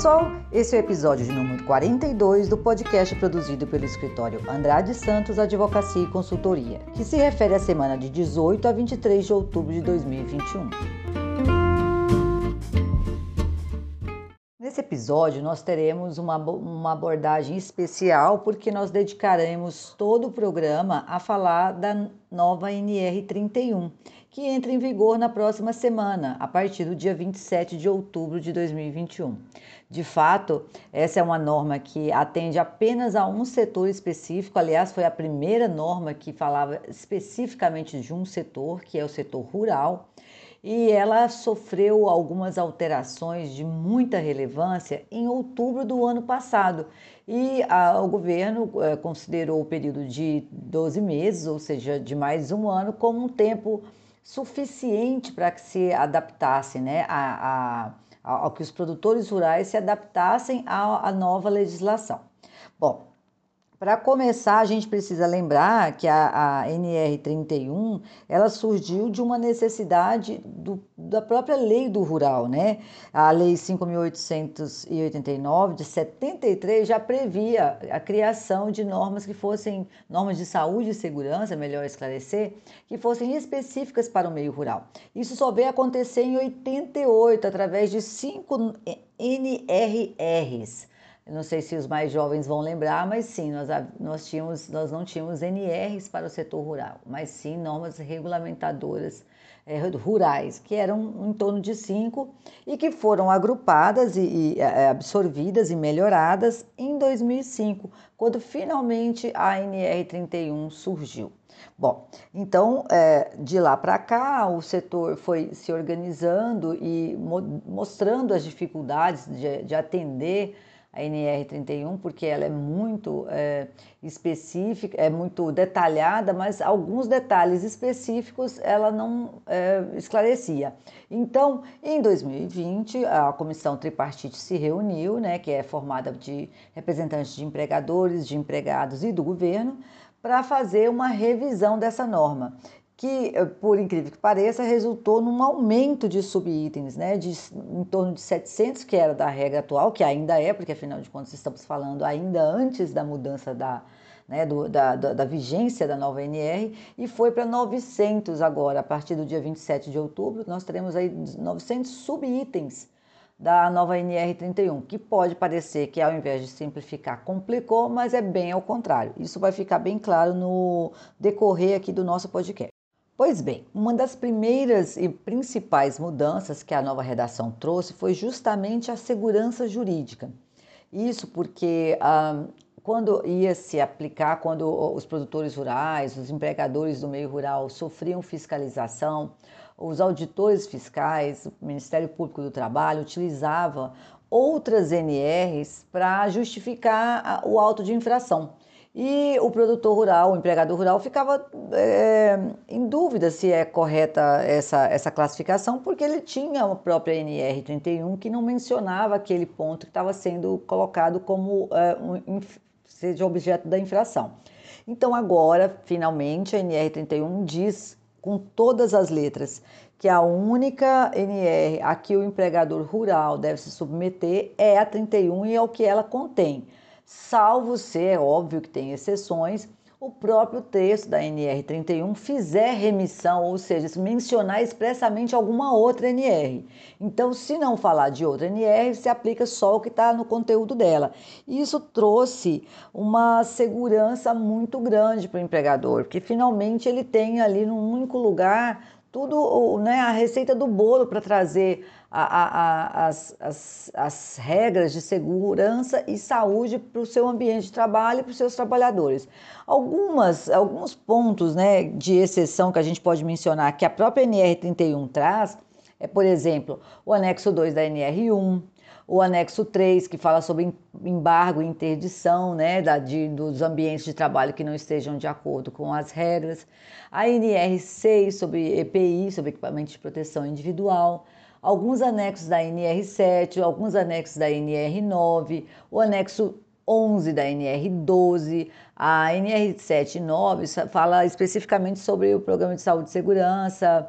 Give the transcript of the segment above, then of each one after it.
Pessoal, esse é o episódio de número 42 do podcast produzido pelo escritório Andrade Santos Advocacia e Consultoria, que se refere à semana de 18 a 23 de outubro de 2021. Nesse episódio, nós teremos uma, uma abordagem especial porque nós dedicaremos todo o programa a falar da nova NR31, que entra em vigor na próxima semana, a partir do dia 27 de outubro de 2021. De fato, essa é uma norma que atende apenas a um setor específico, aliás, foi a primeira norma que falava especificamente de um setor, que é o setor rural e ela sofreu algumas alterações de muita relevância em outubro do ano passado. E a, o governo é, considerou o período de 12 meses, ou seja, de mais um ano, como um tempo suficiente para que se adaptasse né, a, a, ao que os produtores rurais se adaptassem à, à nova legislação. Bom, para começar, a gente precisa lembrar que a, a NR31 ela surgiu de uma necessidade do, da própria lei do rural, né? A lei 5.889 de 73 já previa a criação de normas que fossem normas de saúde e segurança, melhor esclarecer, que fossem específicas para o meio rural. Isso só veio acontecer em 88 através de cinco NRRs não sei se os mais jovens vão lembrar, mas sim, nós, nós, tínhamos, nós não tínhamos NRs para o setor rural, mas sim normas regulamentadoras é, rurais, que eram em torno de cinco e que foram agrupadas e, e é, absorvidas e melhoradas em 2005, quando finalmente a NR31 surgiu. Bom, então é, de lá para cá o setor foi se organizando e mo mostrando as dificuldades de, de atender a NR31, porque ela é muito é, específica, é muito detalhada, mas alguns detalhes específicos ela não é, esclarecia. Então, em 2020, a comissão tripartite se reuniu, né, que é formada de representantes de empregadores, de empregados e do governo, para fazer uma revisão dessa norma que, eh, por incrível que pareça, resultou num aumento de subitens, né, de em torno de 700, que era da regra atual, que ainda é, porque afinal de contas estamos falando ainda antes da mudança da, né, do, da, da, da, vigência da nova NR, e foi para 900 agora, a partir do dia 27 de outubro, nós teremos aí 900 subitens da nova NR 31, que pode parecer que ao invés de simplificar, complicou, mas é bem ao contrário. Isso vai ficar bem claro no decorrer aqui do nosso podcast. Pois bem, uma das primeiras e principais mudanças que a nova redação trouxe foi justamente a segurança jurídica. Isso porque ah, quando ia se aplicar, quando os produtores rurais, os empregadores do meio rural sofriam fiscalização, os auditores fiscais, o Ministério Público do Trabalho utilizava outras NRs para justificar o auto de infração. E o produtor rural, o empregador rural, ficava é, em dúvida se é correta essa, essa classificação, porque ele tinha a própria NR31 que não mencionava aquele ponto que estava sendo colocado como é, um, seja objeto da infração. Então, agora, finalmente, a NR31 diz com todas as letras que a única NR a que o empregador rural deve se submeter é a 31 e é o que ela contém salvo ser, é óbvio que tem exceções, o próprio texto da NR31 fizer remissão, ou seja, se mencionar expressamente alguma outra NR. Então, se não falar de outra NR, se aplica só o que está no conteúdo dela. Isso trouxe uma segurança muito grande para o empregador, porque finalmente ele tem ali num único lugar tudo, né, a receita do bolo para trazer a, a, a, as, as, as regras de segurança e saúde para o seu ambiente de trabalho e para os seus trabalhadores. Algumas, alguns pontos né, de exceção que a gente pode mencionar que a própria NR31 traz é, por exemplo, o anexo 2 da NR1, o anexo 3, que fala sobre embargo e interdição né, da, de, dos ambientes de trabalho que não estejam de acordo com as regras, a NR6 sobre EPI, sobre equipamento de proteção individual, alguns anexos da NR7, alguns anexos da NR9, o anexo 11 da NR12, a NR7 e 9 fala especificamente sobre o programa de saúde e segurança,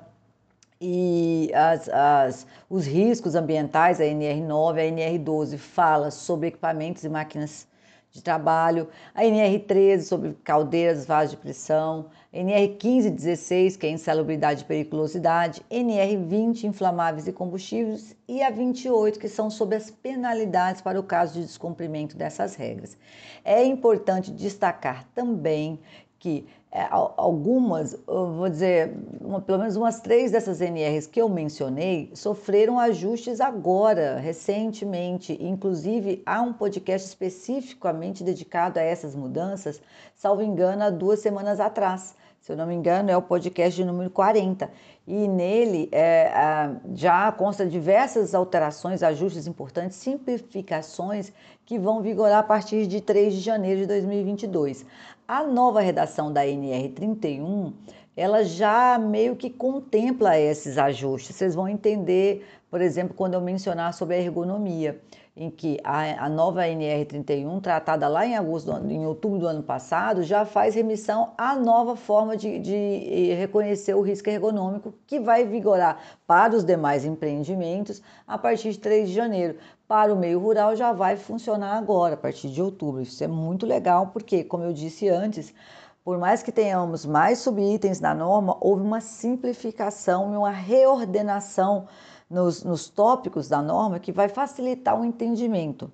e as, as, os riscos ambientais, a NR9, a NR12 fala sobre equipamentos e máquinas de trabalho, a NR13 sobre caldeiras, vasos de pressão, NR15 e 16, que é insalubridade e periculosidade, NR20, inflamáveis e combustíveis, e a 28, que são sobre as penalidades para o caso de descumprimento dessas regras. É importante destacar também que é, algumas, vou dizer, uma, pelo menos umas três dessas NRs que eu mencionei sofreram ajustes agora, recentemente. Inclusive, há um podcast especificamente dedicado a essas mudanças, salvo engano, há duas semanas atrás. Se eu não me engano, é o podcast número 40 e nele é, já consta diversas alterações, ajustes importantes, simplificações que vão vigorar a partir de 3 de janeiro de 2022. A nova redação da NR31, ela já meio que contempla esses ajustes. Vocês vão entender, por exemplo, quando eu mencionar sobre a ergonomia em que a, a nova NR31, tratada lá em agosto, em outubro do ano passado, já faz remissão à nova forma de, de reconhecer o risco ergonômico que vai vigorar para os demais empreendimentos a partir de 3 de janeiro. Para o meio rural já vai funcionar agora, a partir de outubro. Isso é muito legal, porque, como eu disse antes, por mais que tenhamos mais subitens na norma, houve uma simplificação e uma reordenação nos, nos tópicos da norma que vai facilitar o entendimento,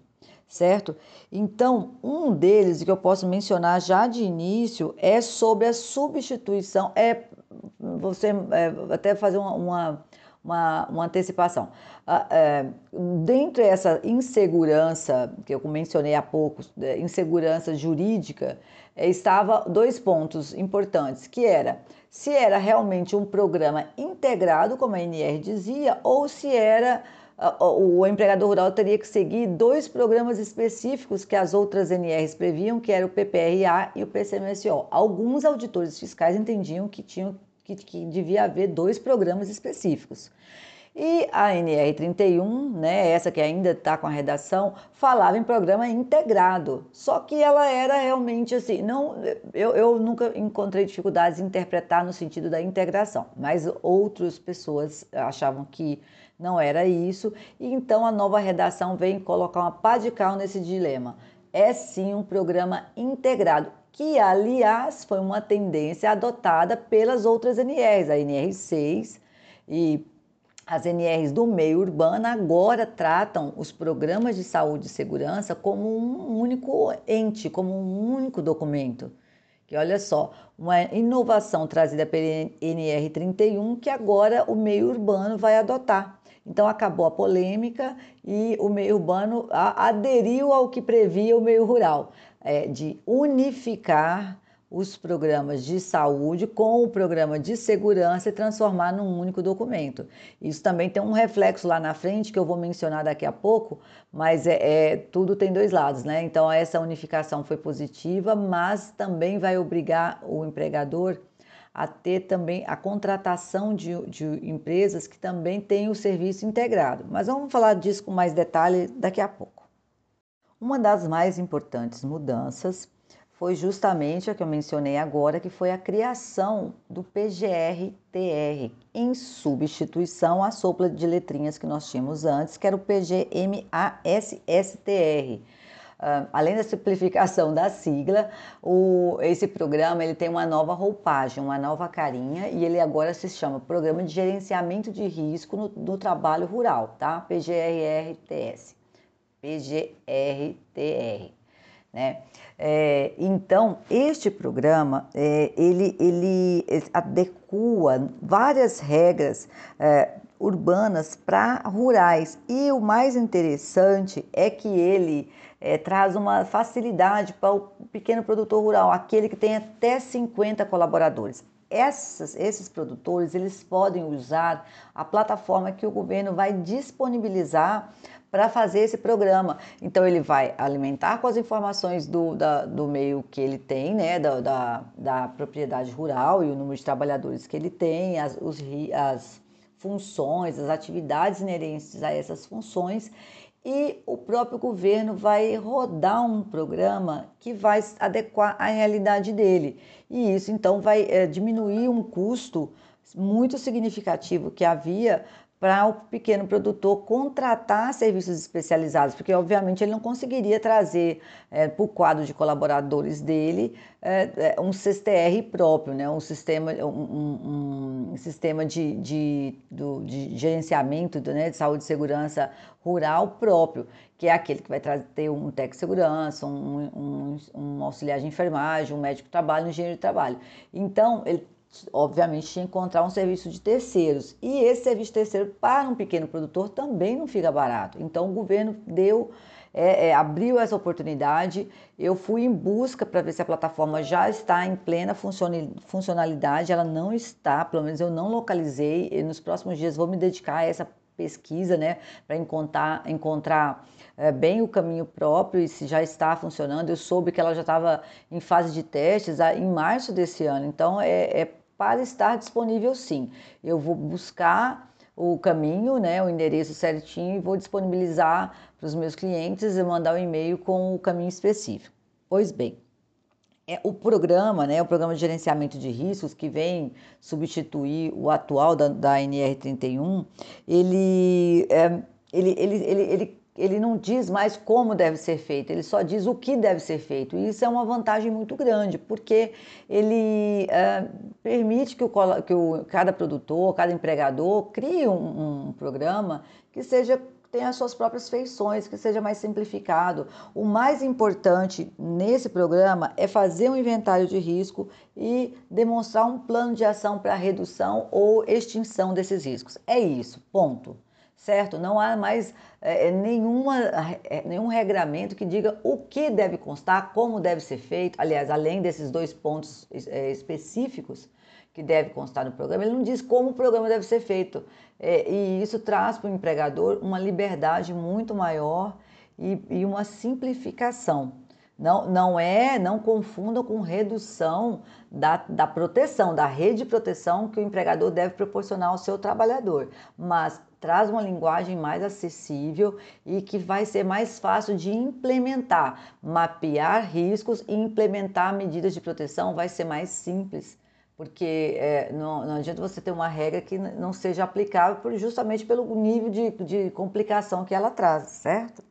certo? Então, um deles que eu posso mencionar já de início é sobre a substituição, é você é, até fazer uma, uma, uma, uma antecipação. Ah, é, dentro dessa insegurança que eu mencionei há pouco, é, insegurança jurídica, é, estava dois pontos importantes, que era se era realmente um programa integrado, como a NR dizia, ou se era o empregador rural teria que seguir dois programas específicos que as outras NRs previam, que era o PPRA e o PCMSO. Alguns auditores fiscais entendiam que, tinham, que, que devia haver dois programas específicos. E a NR31, né, essa que ainda está com a redação, falava em programa integrado. Só que ela era realmente assim, não, eu, eu nunca encontrei dificuldades em interpretar no sentido da integração, mas outras pessoas achavam que não era isso, e então a nova redação vem colocar uma pá de cal nesse dilema. É sim um programa integrado, que aliás foi uma tendência adotada pelas outras NRs, a NR6 e as NRs do meio urbano agora tratam os programas de saúde e segurança como um único ente, como um único documento. Que olha só, uma inovação trazida pela NR31 que agora o meio urbano vai adotar. Então acabou a polêmica e o meio urbano aderiu ao que previa o meio rural, é, de unificar os programas de saúde com o programa de segurança e transformar num único documento. Isso também tem um reflexo lá na frente que eu vou mencionar daqui a pouco, mas é, é tudo tem dois lados, né? Então essa unificação foi positiva, mas também vai obrigar o empregador a ter também a contratação de, de empresas que também têm o serviço integrado. Mas vamos falar disso com mais detalhe daqui a pouco. Uma das mais importantes mudanças foi justamente a que eu mencionei agora, que foi a criação do PGR-TR, em substituição à sopla de letrinhas que nós tínhamos antes, que era o PGMASSTR. Uh, além da simplificação da sigla, o, esse programa ele tem uma nova roupagem, uma nova carinha e ele agora se chama Programa de Gerenciamento de Risco no, no Trabalho Rural, tá? PGRRTS. PGRTR. Né? É, então, este programa, é, ele, ele adequa várias regras é, urbanas para rurais. E o mais interessante é que ele é, traz uma facilidade para o pequeno produtor rural, aquele que tem até 50 colaboradores. Essas, esses produtores eles podem usar a plataforma que o governo vai disponibilizar para fazer esse programa. Então ele vai alimentar com as informações do, da, do meio que ele tem, né, da, da, da, propriedade rural e o número de trabalhadores que ele tem, as, os, as funções, as atividades inerentes a essas funções. E o próprio governo vai rodar um programa que vai adequar à realidade dele. E isso então vai é, diminuir um custo muito significativo que havia para o pequeno produtor contratar serviços especializados, porque obviamente ele não conseguiria trazer é, para o quadro de colaboradores dele é, um CSTR próprio, né? um sistema, um, um sistema de, de, do, de gerenciamento né, de saúde e segurança rural próprio, que é aquele que vai ter um técnico de segurança, um, um, um auxiliar de enfermagem, um médico de trabalho, um engenheiro de trabalho. Então, ele obviamente tinha que encontrar um serviço de terceiros. E esse serviço terceiro para um pequeno produtor também não fica barato. Então o governo deu, é, é, abriu essa oportunidade. Eu fui em busca para ver se a plataforma já está em plena funcionalidade. Ela não está, pelo menos eu não localizei. E nos próximos dias vou me dedicar a essa pesquisa, né, para encontrar, encontrar é, bem o caminho próprio e se já está funcionando. Eu soube que ela já estava em fase de testes em março desse ano, então é, é para estar disponível sim. Eu vou buscar o caminho, né, o endereço certinho e vou disponibilizar para os meus clientes e mandar um e-mail com o caminho específico. Pois bem, é, o programa, né, o programa de gerenciamento de riscos que vem substituir o atual da, da NR31, ele, é, ele, ele, ele, ele ele não diz mais como deve ser feito, ele só diz o que deve ser feito. E isso é uma vantagem muito grande, porque ele é, permite que, o, que o, cada produtor, cada empregador crie um, um programa que seja tenha as suas próprias feições, que seja mais simplificado. O mais importante nesse programa é fazer um inventário de risco e demonstrar um plano de ação para redução ou extinção desses riscos. É isso, ponto certo? Não há mais é, é nenhuma, é, nenhum regramento que diga o que deve constar, como deve ser feito. Aliás, além desses dois pontos é, específicos que deve constar no programa, ele não diz como o programa deve ser feito. É, e isso traz para o empregador uma liberdade muito maior e, e uma simplificação. Não, não é, não confundam com redução da, da proteção, da rede de proteção que o empregador deve proporcionar ao seu trabalhador, mas traz uma linguagem mais acessível e que vai ser mais fácil de implementar. Mapear riscos e implementar medidas de proteção vai ser mais simples, porque é, não, não, adianta você ter uma regra que não seja aplicável justamente pelo nível de, de complicação que ela traz, certo?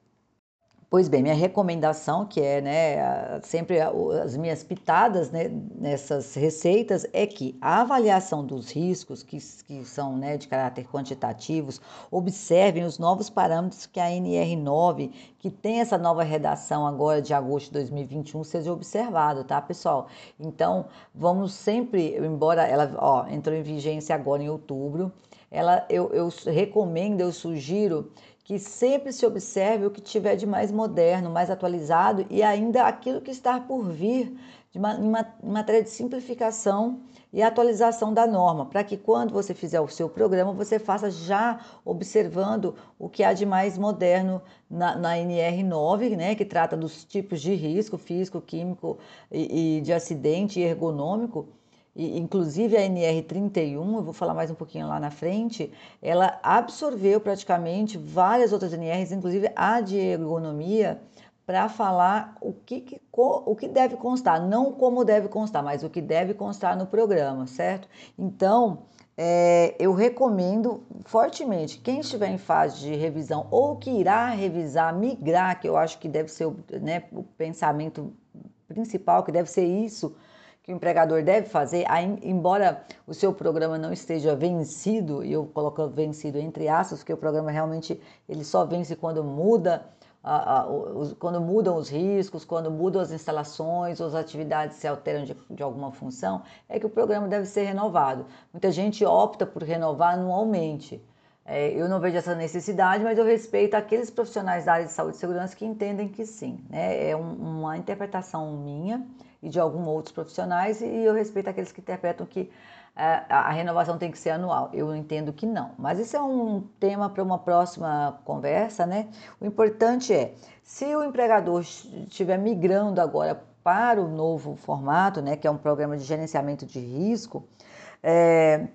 Pois bem, minha recomendação, que é né, sempre as minhas pitadas né, nessas receitas, é que a avaliação dos riscos, que, que são né, de caráter quantitativos, observem os novos parâmetros que a NR9, que tem essa nova redação agora de agosto de 2021, seja observado, tá, pessoal? Então, vamos sempre, embora ela ó, entrou em vigência agora em outubro, ela, eu, eu recomendo, eu sugiro que sempre se observe o que tiver de mais moderno, mais atualizado e ainda aquilo que está por vir de uma, em matéria de simplificação e atualização da norma, para que quando você fizer o seu programa, você faça já observando o que há de mais moderno na, na NR9, né, que trata dos tipos de risco físico, químico e, e de acidente e ergonômico, e, inclusive a NR31, eu vou falar mais um pouquinho lá na frente, ela absorveu praticamente várias outras NRs, inclusive a de ergonomia, para falar o que, o que deve constar, não como deve constar, mas o que deve constar no programa, certo? Então, é, eu recomendo fortemente, quem estiver em fase de revisão ou que irá revisar, migrar, que eu acho que deve ser né, o pensamento principal, que deve ser isso, que o empregador deve fazer, embora o seu programa não esteja vencido, e eu coloco vencido entre aspas, porque o programa realmente ele só vence quando muda quando mudam os riscos, quando mudam as instalações, ou as atividades se alteram de, de alguma função, é que o programa deve ser renovado. Muita gente opta por renovar anualmente. É, eu não vejo essa necessidade, mas eu respeito aqueles profissionais da área de saúde e segurança que entendem que sim. Né? É um, uma interpretação minha e de alguns outros profissionais, e eu respeito aqueles que interpretam que é, a renovação tem que ser anual. Eu entendo que não. Mas isso é um tema para uma próxima conversa, né? O importante é, se o empregador estiver migrando agora para o novo formato, né, que é um programa de gerenciamento de risco, é,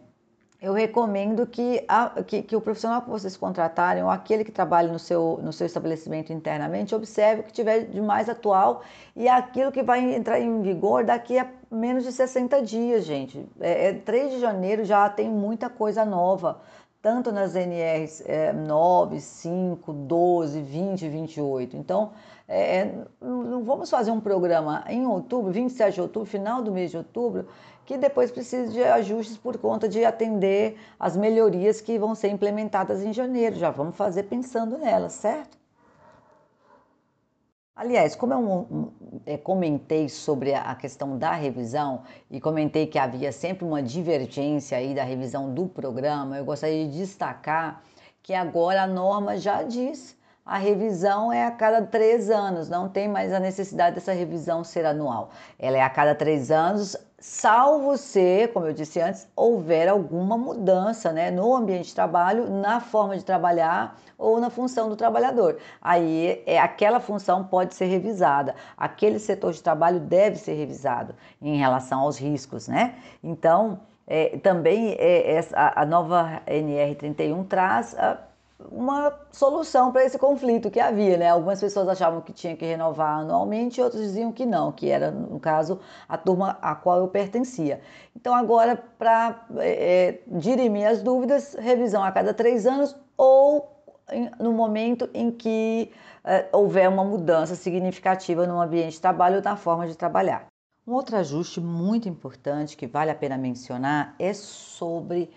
eu recomendo que, a, que, que, o profissional que vocês contratarem, ou aquele que trabalha no seu, no seu estabelecimento internamente, observe o que tiver de mais atual e aquilo que vai entrar em vigor daqui a menos de 60 dias, gente. É, é 3 de janeiro já tem muita coisa nova, tanto nas NRs é, 9, 5, 12, 20 e 28. Então, é, é não vamos fazer um programa em outubro, 27 de outubro, final do mês de outubro, que depois precisa de ajustes por conta de atender as melhorias que vão ser implementadas em janeiro. Já vamos fazer pensando nelas, certo? Aliás, como eu é, comentei sobre a questão da revisão e comentei que havia sempre uma divergência aí da revisão do programa, eu gostaria de destacar que agora a norma já diz a revisão é a cada três anos, não tem mais a necessidade dessa revisão ser anual. Ela é a cada três anos, salvo se, como eu disse antes, houver alguma mudança né, no ambiente de trabalho, na forma de trabalhar ou na função do trabalhador. Aí é, aquela função pode ser revisada, aquele setor de trabalho deve ser revisado em relação aos riscos, né? Então, é, também é, a, a nova NR31 traz. A, uma solução para esse conflito que havia, né? Algumas pessoas achavam que tinha que renovar anualmente, outros diziam que não, que era, no caso, a turma a qual eu pertencia. Então, agora, para é, é, dirimir as dúvidas, revisão a cada três anos ou no momento em que é, houver uma mudança significativa no ambiente de trabalho ou na forma de trabalhar. Um outro ajuste muito importante que vale a pena mencionar é sobre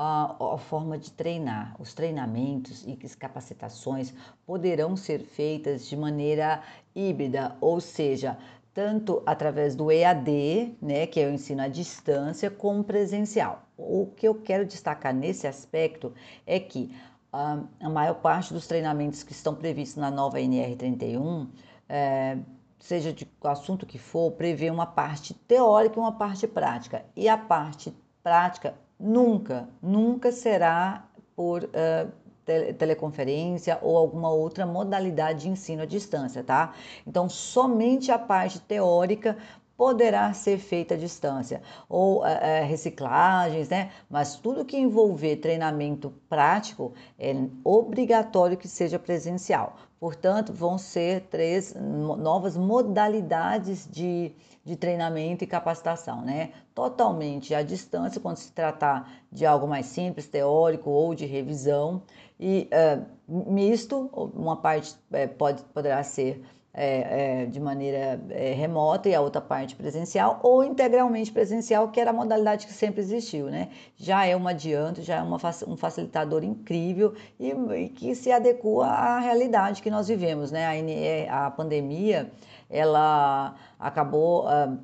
a, a, forma de treinar. Os treinamentos e capacitações poderão ser feitas de maneira híbrida, ou seja, tanto através do EAD, né, que é o ensino à distância, como presencial. O que eu quero destacar nesse aspecto é que a, a maior parte dos treinamentos que estão previstos na nova NR31 é, seja de assunto que for, prevê uma parte teórica e uma parte prática. E a parte prática nunca, nunca será por uh, teleconferência ou alguma outra modalidade de ensino à distância, tá? Então, somente a parte teórica poderá ser feita à distância, ou é, reciclagens, né? Mas tudo que envolver treinamento prático é obrigatório que seja presencial. Portanto, vão ser três novas modalidades de, de treinamento e capacitação, né? Totalmente à distância, quando se tratar de algo mais simples, teórico ou de revisão, e uh, misto, uma parte é, pode, poderá ser é, é, de maneira é, remota e a outra parte presencial, ou integralmente presencial, que era a modalidade que sempre existiu, né? Já é um adianto, já é uma, um facilitador incrível e, e, que se adequa à realidade que nós vivemos, né? A, a pandemia, ela acabou uh,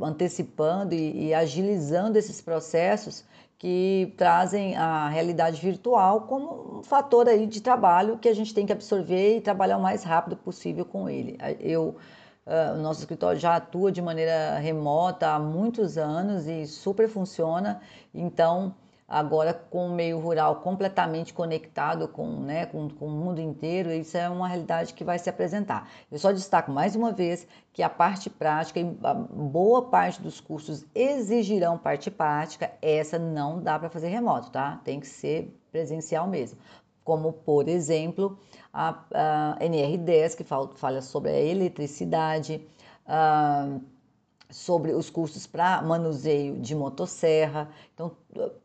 antecipando e, e agilizando esses processos que trazem a realidade virtual como um fator aí de trabalho que a gente tem que absorver e trabalhar o mais rápido possível com ele. Eu, uh, o nosso escritório já atua de maneira remota há muitos anos e super funciona, então agora com o meio rural completamente conectado com, né, com, com, o mundo inteiro, isso é uma realidade que vai se apresentar. Eu só destaco mais uma vez que a parte prática, boa parte dos cursos exigirão parte prática, essa não dá para fazer remoto, tá? Tem que ser presencial mesmo. Como, por exemplo, a, a NR10, que fala, fala sobre a eletricidade, a, sobre os custos para manuseio de motosserra. Então,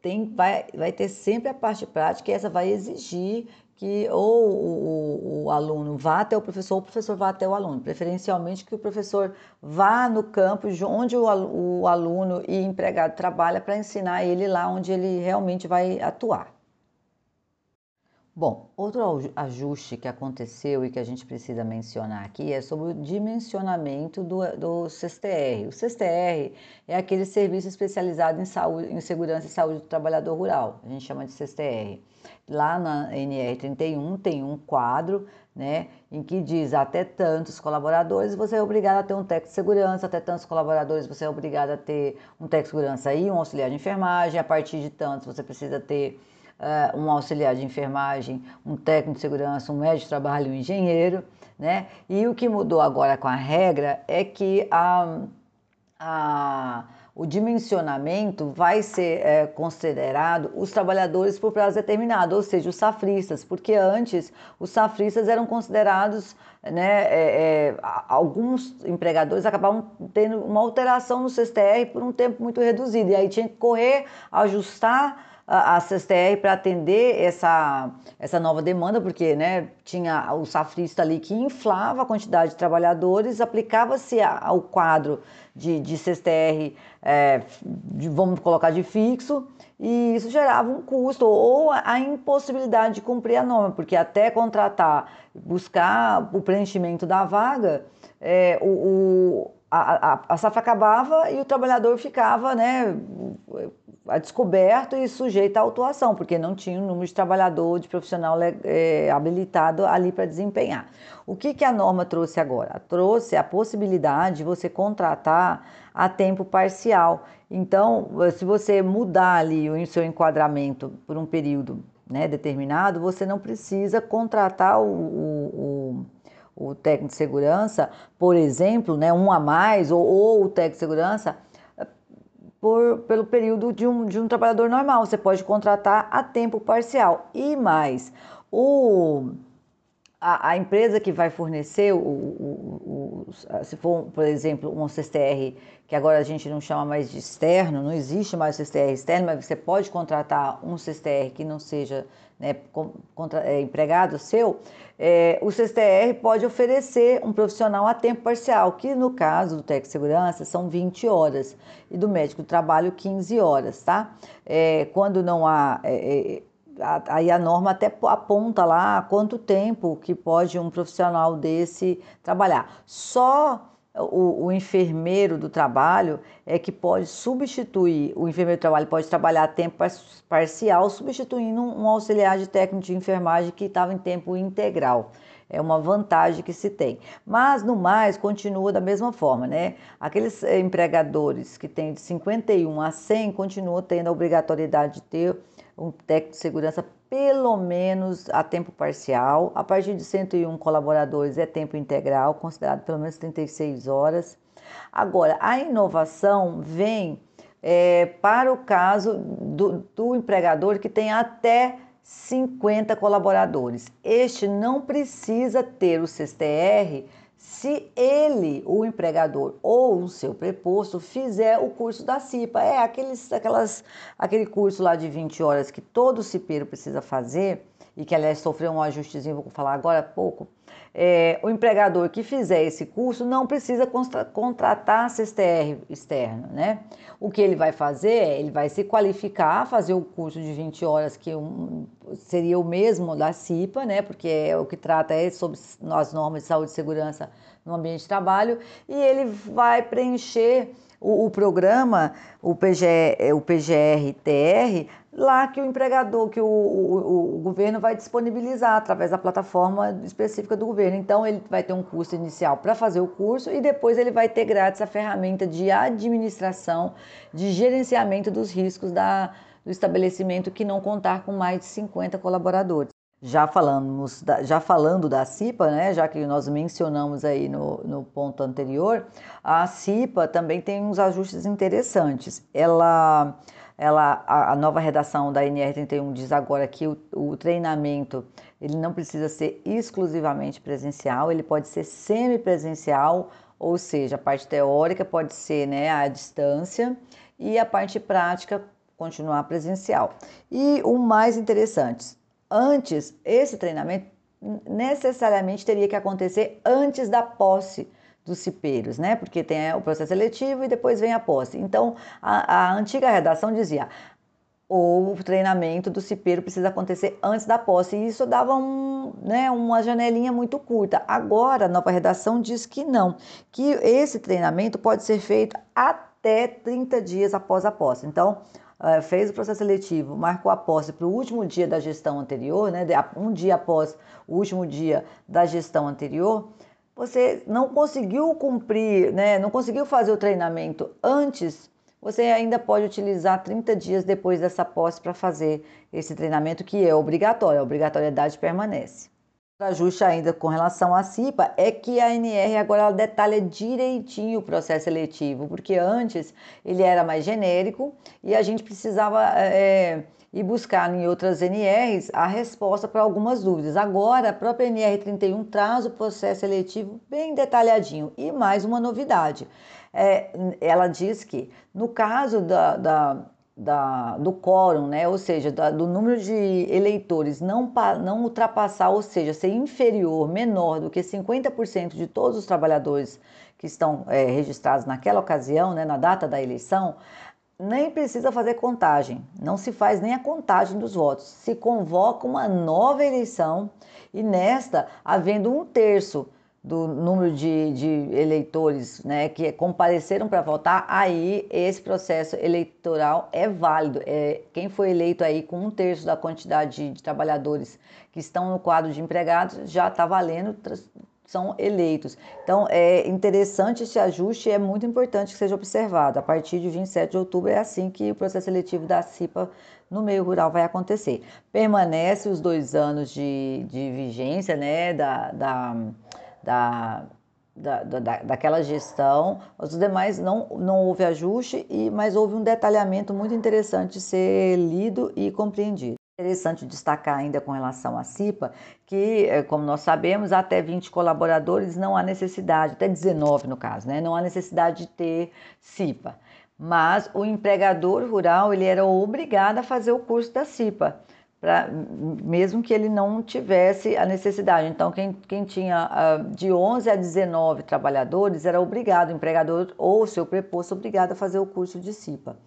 tem, vai, vai ter sempre a parte prática e essa vai exigir que ou o, o, aluno vá até o professor ou o professor vá até o aluno. Preferencialmente que o professor vá no campo onde o, o aluno e empregado trabalha para ensinar ele lá onde ele realmente vai atuar. Bom, outro ajuste que aconteceu e que a gente precisa mencionar aqui é sobre o dimensionamento do, do CSTR. O CSTR é aquele serviço especializado em, saúde, em segurança e saúde do trabalhador rural, a gente chama de CSTR. Lá na NR31 tem um quadro né, em que diz até tantos colaboradores você é obrigado a ter um técnico de segurança, até tantos colaboradores você é obrigado a ter um técnico de segurança e um auxiliar de enfermagem, a partir de tantos você precisa ter uh, um auxiliar de enfermagem, um técnico de segurança, um médico de trabalho, um engenheiro, né? E o que mudou agora com a regra é que a, a o dimensionamento vai ser é, considerado os trabalhadores por prazo determinado, ou seja, os safristas, porque antes os safristas eram considerados, né, é, é, alguns empregadores acabavam tendo uma alteração no CSTR por um tempo muito reduzido, e aí tinha que correr, ajustar a, CSTR para atender essa, essa nova demanda, porque né, tinha o safrista ali que inflava a quantidade de trabalhadores, aplicava-se ao quadro de, de CSTR, é, de, vamos colocar de fixo, e isso gerava um custo ou a impossibilidade de cumprir a norma, porque até contratar, buscar o preenchimento da vaga, é, o, o a, a, a safra acabava e o trabalhador ficava né, a descoberto e sujeito à autuação, porque não tinha o número de trabalhador, de profissional é, habilitado ali para desempenhar. O que, que a norma trouxe agora? Trouxe a possibilidade de você contratar a tempo parcial. Então, se você mudar ali o seu enquadramento por um período né, determinado, você não precisa contratar o, o, o, o técnico de segurança, por exemplo, né, um a mais, ou, ou o técnico de segurança por, pelo período de um, de um trabalhador normal. Você pode contratar a tempo parcial. E mais, o, a, a empresa que vai fornecer, o, o, o, se for, por exemplo, um CSTR, que agora a gente não chama mais de externo, não existe mais CSTR externo, mas você pode contratar um CSTR que não seja né, contra, é, empregado seu, é, o CSTR pode oferecer um profissional a tempo parcial, que no caso do de segurança são 20 horas, e do médico do trabalho 15 horas, tá? É, quando não há. Aí a norma até aponta lá quanto tempo que pode um profissional desse trabalhar. Só o, o, enfermeiro do trabalho é que pode substituir, o enfermeiro do trabalho pode trabalhar a tempo parcial, substituindo um, um auxiliar de técnico de enfermagem que estava em tempo integral. É uma vantagem que se tem. Mas, no mais, continua da mesma forma, né? Aqueles eh, empregadores que têm de 51 a 100 continuam tendo a obrigatoriedade de ter um técnico de segurança pelo menos a tempo parcial. A partir de 101 colaboradores é tempo integral, considerado pelo menos 36 horas. Agora, a inovação vem é, para o caso do, do empregador que tem até 50 colaboradores. Este não precisa ter o CSTR se ele, o empregador ou o seu preposto, fizer o curso da CIPA. É aqueles, aquelas, aquele curso lá de 20 horas que todo cipeiro precisa fazer e que, aliás, sofreu um ajustezinho, vou falar agora há pouco, é, o empregador que fizer esse curso não precisa contratar CSTR externo, né? O que ele vai fazer é, ele vai se qualificar, fazer o curso de 20 horas, que um, seria o mesmo da CIPA, né? Porque é, o que trata é sobre as normas de saúde e segurança no ambiente de trabalho, e ele vai preencher o, o programa, o, PG, o PGR-TR, lá que o empregador, que o, o, o, governo vai disponibilizar através da plataforma específica do governo. Então, ele vai ter um custo inicial para fazer o curso e depois ele vai ter grátis a ferramenta de administração, de gerenciamento dos riscos da, do estabelecimento que não contar com mais de 50 colaboradores. Já, falamos da, já falando da CIPA, né, já que nós mencionamos aí no, no ponto anterior, a CIPA também tem uns ajustes interessantes. Ela ela, a, a, nova redação da NR31 diz agora que o, o, treinamento ele não precisa ser exclusivamente presencial, ele pode ser semipresencial, ou seja, a parte teórica pode ser né, à distância e a parte prática continuar presencial. E o mais interessante, antes, esse treinamento necessariamente teria que acontecer antes da posse dos cipeiros, né? Porque tem o processo seletivo e depois vem a posse. Então, a, a antiga redação dizia o treinamento do cipeiro precisa acontecer antes da posse. E isso dava um, né, uma janelinha muito curta. Agora, a nova redação diz que não, que esse treinamento pode ser feito até 30 dias após a posse. Então, fez o processo seletivo, marcou a posse para o último dia da gestão anterior, né, um dia após o último dia da gestão anterior, você não conseguiu cumprir, né, não conseguiu fazer o treinamento antes, você ainda pode utilizar 30 dias depois dessa posse para fazer esse treinamento que é obrigatório, a obrigatoriedade permanece. Ajuste ainda com relação à CIPA é que a NR agora detalha direitinho o processo seletivo, porque antes ele era mais genérico e a gente precisava é, ir buscar em outras NRs a resposta para algumas dúvidas. Agora, a própria NR31 traz o processo seletivo bem detalhadinho. E mais uma novidade: é, ela diz que, no caso da, da da, do quórum, né? ou seja, da, do número de eleitores não, não ultrapassar, ou seja, ser inferior, menor do que 50% de todos os trabalhadores que estão é, registrados naquela ocasião, né, na data da eleição, nem precisa fazer contagem, não se faz nem a contagem dos votos, se convoca uma nova eleição e nesta, havendo um terço do número de, de eleitores né, que compareceram para votar, aí esse processo eleitoral é válido. É, quem foi eleito aí com um terço da quantidade de, de trabalhadores que estão no quadro de empregados já está valendo, são eleitos. Então é interessante esse ajuste e é muito importante que seja observado. A partir de 27 de outubro é assim que o processo seletivo da CIPA no meio rural vai acontecer. Permanece os dois anos de, de vigência né, da, da da, da, da, daquela gestão, os demais não, não houve ajuste, e, mas houve um detalhamento muito interessante de ser lido e compreendido. Interessante destacar ainda com relação à CIPA que, eh, como nós sabemos, até 20 colaboradores não há necessidade, até 19 no caso, né? não há necessidade de ter CIPA. Mas o empregador rural ele era obrigado a fazer o curso da CIPA pra, mesmo que ele não tivesse a necessidade. Então, quem, quem tinha uh, de 11 a 19 trabalhadores era obrigado, o empregador ou seu preposto, obrigado a fazer o curso de CIPA,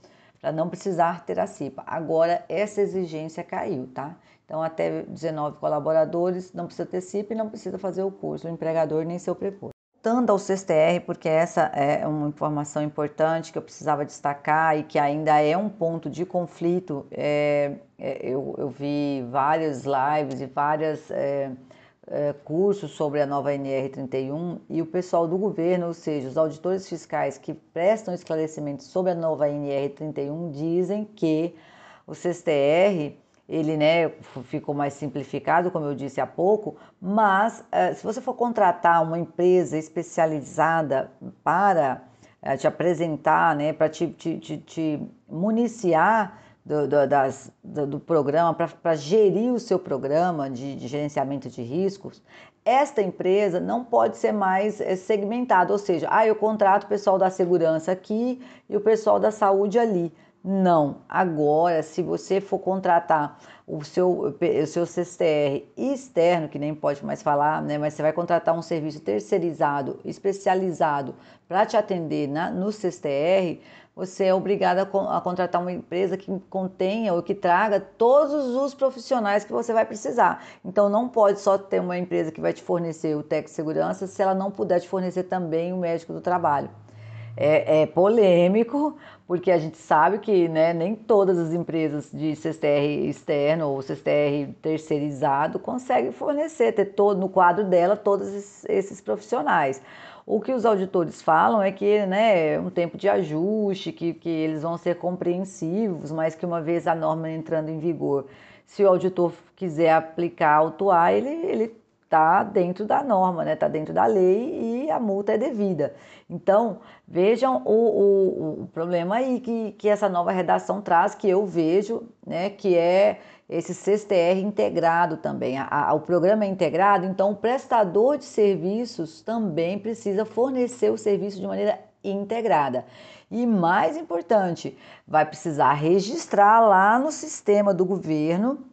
para não precisar ter a CIPA. Agora, essa exigência caiu, tá? Então, até 19 colaboradores não precisa ter CIPA e não precisa fazer o curso, o empregador nem seu preposto voltando ao CSTR, porque essa é uma informação importante que eu precisava destacar e que ainda é um ponto de conflito. É, é, eu, eu, vi várias lives e vários é, é, cursos sobre a nova NR31 e o pessoal do governo, ou seja, os auditores fiscais que prestam esclarecimentos sobre a nova NR31, dizem que o CSTR ele né, ficou mais simplificado, como eu disse há pouco, mas eh, se você for contratar uma empresa especializada para eh, te apresentar, né, para te, te, te, te, municiar do, do, das, do, do programa, para gerir o seu programa de, de gerenciamento de riscos, esta empresa não pode ser mais eh, segmentada, ou seja, ah, eu contrato o pessoal da segurança aqui e o pessoal da saúde ali. Não. Agora, se você for contratar o seu, o seu CSTR externo, que nem pode mais falar, né? Mas você vai contratar um serviço terceirizado, especializado para te atender na, no CSTR, você é obrigado a, a, contratar uma empresa que contenha ou que traga todos os profissionais que você vai precisar. Então não pode só ter uma empresa que vai te fornecer o de segurança se ela não puder te fornecer também o médico do trabalho é, é, polêmico, porque a gente sabe que né, nem todas as empresas de CSTR externo ou CSTR terceirizado conseguem fornecer, ter todo no quadro dela todos esses, profissionais. O que os auditores falam é que né, é um tempo de ajuste, que, que eles vão ser compreensivos, mas que uma vez a norma entrando em vigor, se o auditor quiser aplicar, autuar, ele, ele está dentro da norma, está né? Tá dentro da lei e a multa é devida. Então, vejam o, o, o, problema aí que, que essa nova redação traz, que eu vejo, né, que é esse CSTR integrado também. A, a, o programa é integrado, então o prestador de serviços também precisa fornecer o serviço de maneira integrada. E mais importante, vai precisar registrar lá no sistema do governo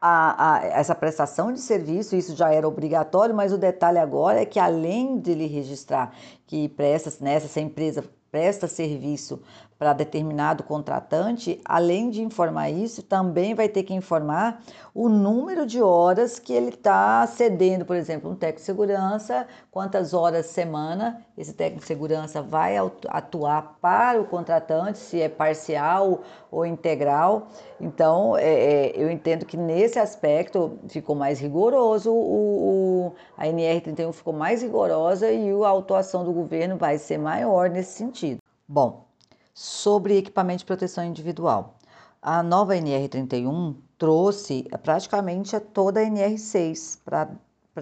a, a, essa prestação de serviço, isso já era obrigatório, mas o detalhe agora é que além de ele registrar que presta, nessa né, empresa presta serviço para determinado contratante, além de informar isso, também vai ter que informar o número de horas que ele está cedendo, por exemplo, um técnico de segurança, quantas horas semana esse técnico de segurança vai atuar para o contratante, se é parcial ou integral. Então, é, é, eu entendo que nesse aspecto ficou mais rigoroso, o, o, a NR31 ficou mais rigorosa e a autuação do governo vai ser maior nesse sentido. Bom, sobre equipamento de proteção individual. A nova NR31 trouxe praticamente toda a NR6 para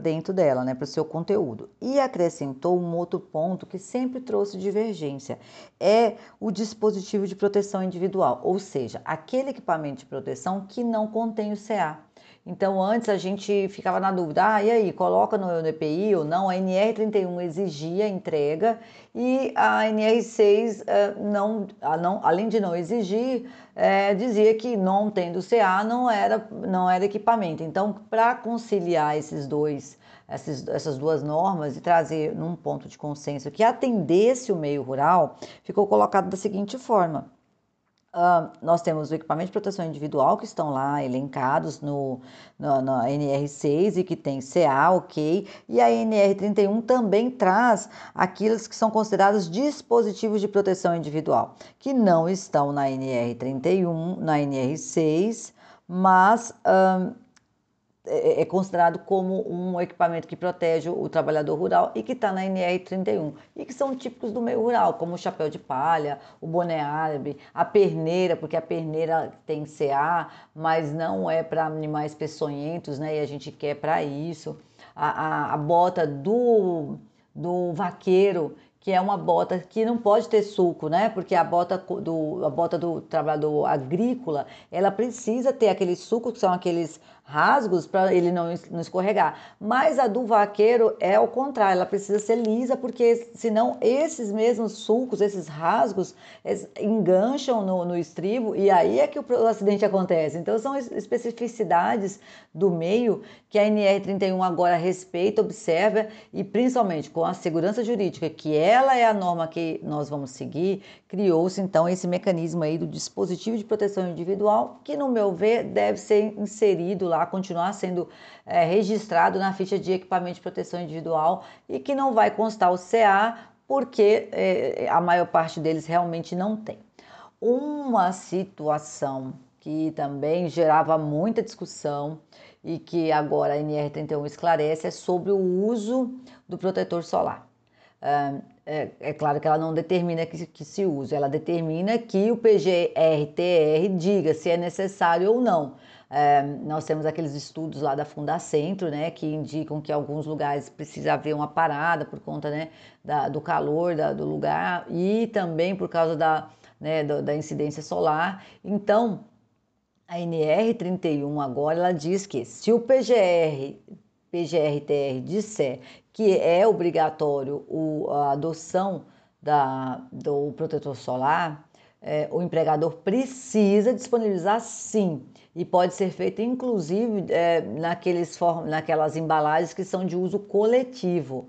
dentro dela, né, para o seu conteúdo. E acrescentou um outro ponto que sempre trouxe divergência, é o dispositivo de proteção individual, ou seja, aquele equipamento de proteção que não contém o CA. Então, antes a gente ficava na dúvida, ah, e aí, coloca no EPI ou não? A NR31 exigia entrega e a NR6, eh, não, não, além de não exigir, é, dizia que não tendo CA não era, não era equipamento. Então, para conciliar esses dois, essas, essas duas normas e trazer num ponto de consenso que atendesse o meio rural, ficou colocado da seguinte forma Uh, nós temos o equipamento de proteção individual que estão lá elencados no, no, no, NR6 e que tem CA, ok, e a NR31 também traz aqueles que são considerados dispositivos de proteção individual, que não estão na NR31, na NR6, mas uh, é, é, considerado como um equipamento que protege o trabalhador rural e que está na NR31 e que são típicos do meio rural, como o chapéu de palha, o boné árabe, a perneira, porque a perneira tem CA, mas não é para animais peçonhentos, né? E a gente quer para isso. A, a, a bota do, do vaqueiro, que é uma bota que não pode ter suco, né? Porque a bota do, a bota do trabalhador agrícola, ela precisa ter aqueles sucos que são aqueles rasgos para ele não, não escorregar. Mas a do vaqueiro é o contrário, ela precisa ser lisa, porque senão esses mesmos sulcos, esses rasgos, engancham no, no estribo e aí é que o, o acidente acontece. Então são especificidades do meio que a NR31 agora respeita, observa e principalmente com a segurança jurídica, que ela é a norma que nós vamos seguir, criou-se então esse mecanismo aí do dispositivo de proteção individual, que no meu ver deve ser inserido lá continuar sendo é, registrado na ficha de equipamento de proteção individual e que não vai constar o CA, porque é, a maior parte deles realmente não tem. Uma situação que também gerava muita discussão e que agora a NR31 esclarece é sobre o uso do protetor solar. É, é, claro que ela não determina que, que se use, ela determina que o PGRTR diga se é necessário ou não. Nós temos aqueles estudos lá da Fundacentro, né, que indicam que alguns lugares precisa haver uma parada por conta né, da, do calor da, do lugar e também por causa da, né, da, da incidência solar. Então, a NR31 agora ela diz que se o PGR, PGRTR disser que é obrigatório o, a adoção da, do protetor solar, é, o empregador precisa disponibilizar sim e pode ser feito inclusive é, naqueles, naquelas embalagens que são de uso coletivo.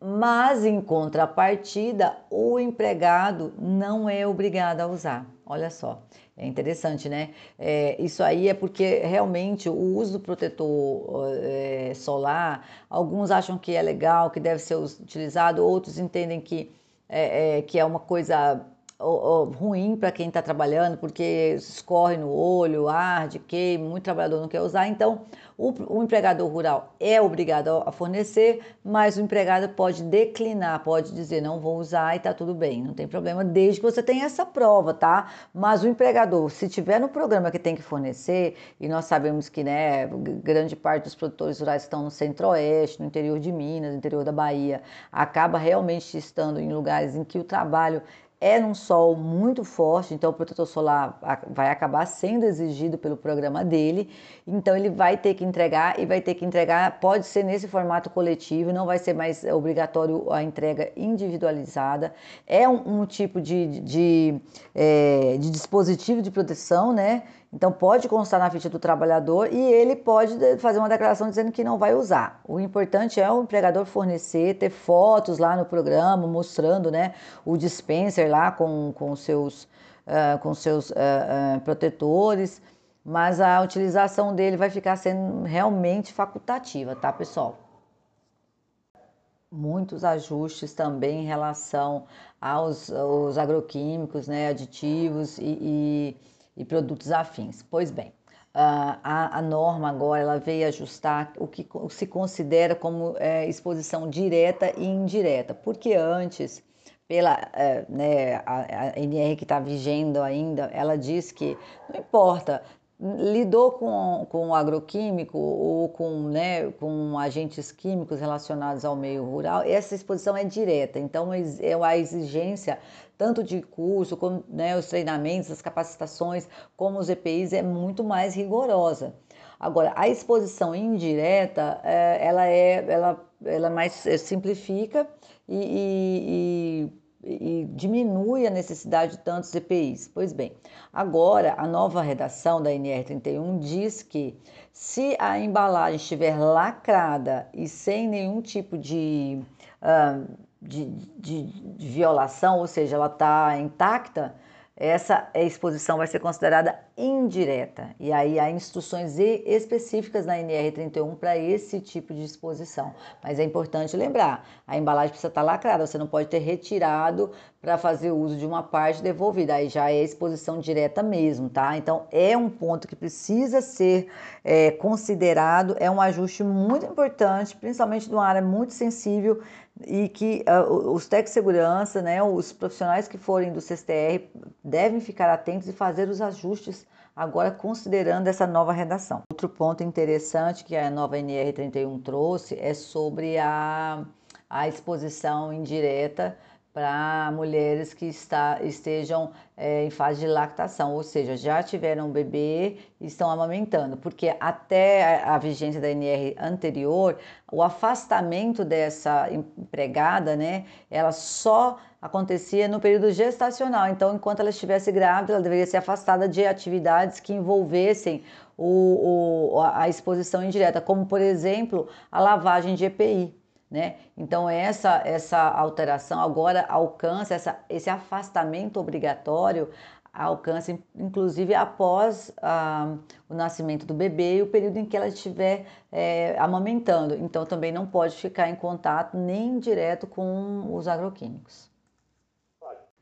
Mas em contrapartida, o empregado não é obrigado a usar. Olha só, é interessante, né? É, isso aí é porque realmente o uso do protetor é, solar, alguns acham que é legal, que deve ser utilizado, outros entendem que é, é que é uma coisa ruim para quem está trabalhando, porque escorre no olho, arde, queima, muito trabalhador não quer usar. Então, o, o, empregador rural é obrigado a fornecer, mas o empregado pode declinar, pode dizer não vou usar e está tudo bem, não tem problema, desde que você tenha essa prova, tá? Mas o empregador, se tiver no programa que tem que fornecer, e nós sabemos que né, grande parte dos produtores rurais estão no centro-oeste, no interior de Minas, no interior da Bahia, acaba realmente estando em lugares em que o trabalho é num sol muito forte, então o protetor solar vai acabar sendo exigido pelo programa dele, então ele vai ter que entregar e vai ter que entregar, pode ser nesse formato coletivo, não vai ser mais obrigatório a entrega individualizada. É um, um tipo de, de, de, é, de dispositivo de proteção, né? Então pode constar na ficha do trabalhador e ele pode fazer uma declaração dizendo que não vai usar. O importante é o empregador fornecer, ter fotos lá no programa mostrando né, o dispenser lá com, com seus, uh, com seus uh, uh, protetores, mas a utilização dele vai ficar sendo realmente facultativa, tá pessoal? Muitos ajustes também em relação aos, aos agroquímicos, né, aditivos e, e e produtos afins. Pois bem, a, a, norma agora ela veio ajustar o que se considera como é, exposição direta e indireta, porque antes, pela é, né, a, a NR que está vigendo ainda, ela diz que não importa lidou com, com agroquímico ou com, né, com agentes químicos relacionados ao meio rural, essa exposição é direta, então é a exigência tanto de curso, como né, os treinamentos, as capacitações, como os EPIs, é muito mais rigorosa. Agora, a exposição indireta, é, ela é, ela, ela mais é, simplifica e, e, e diminui a necessidade de tantos EPIs. Pois bem, agora a nova redação da NR31 diz que se a embalagem estiver lacrada e sem nenhum tipo de, uh, de, de, de violação, ou seja, ela está intacta, essa exposição vai ser considerada indireta. E aí há instruções específicas na NR31 para esse tipo de exposição. Mas é importante lembrar, a embalagem precisa estar lacrada, você não pode ter retirado para fazer uso de uma parte devolvida. Aí já é exposição direta mesmo, tá? Então é um ponto que precisa ser é, considerado, é um ajuste muito importante, principalmente numa área muito sensível e que uh, os técnicos de segurança, né, os profissionais que forem do CSTR devem ficar atentos e fazer os ajustes agora considerando essa nova redação. Outro ponto interessante que a nova NR31 trouxe é sobre a, a exposição indireta para mulheres que está, estejam é, em fase de lactação, ou seja, já tiveram um bebê e estão amamentando, porque até a, vigência da NR anterior, o afastamento dessa empregada, né, ela só acontecia no período gestacional. Então, enquanto ela estivesse grávida, ela deveria ser afastada de atividades que envolvessem o, o, a exposição indireta, como, por exemplo, a lavagem de EPI. Né? Então essa essa alteração agora alcança essa, esse afastamento obrigatório alcança inclusive após ah, o nascimento do bebê e o período em que ela estiver é, amamentando. Então também não pode ficar em contato nem direto com os agroquímicos.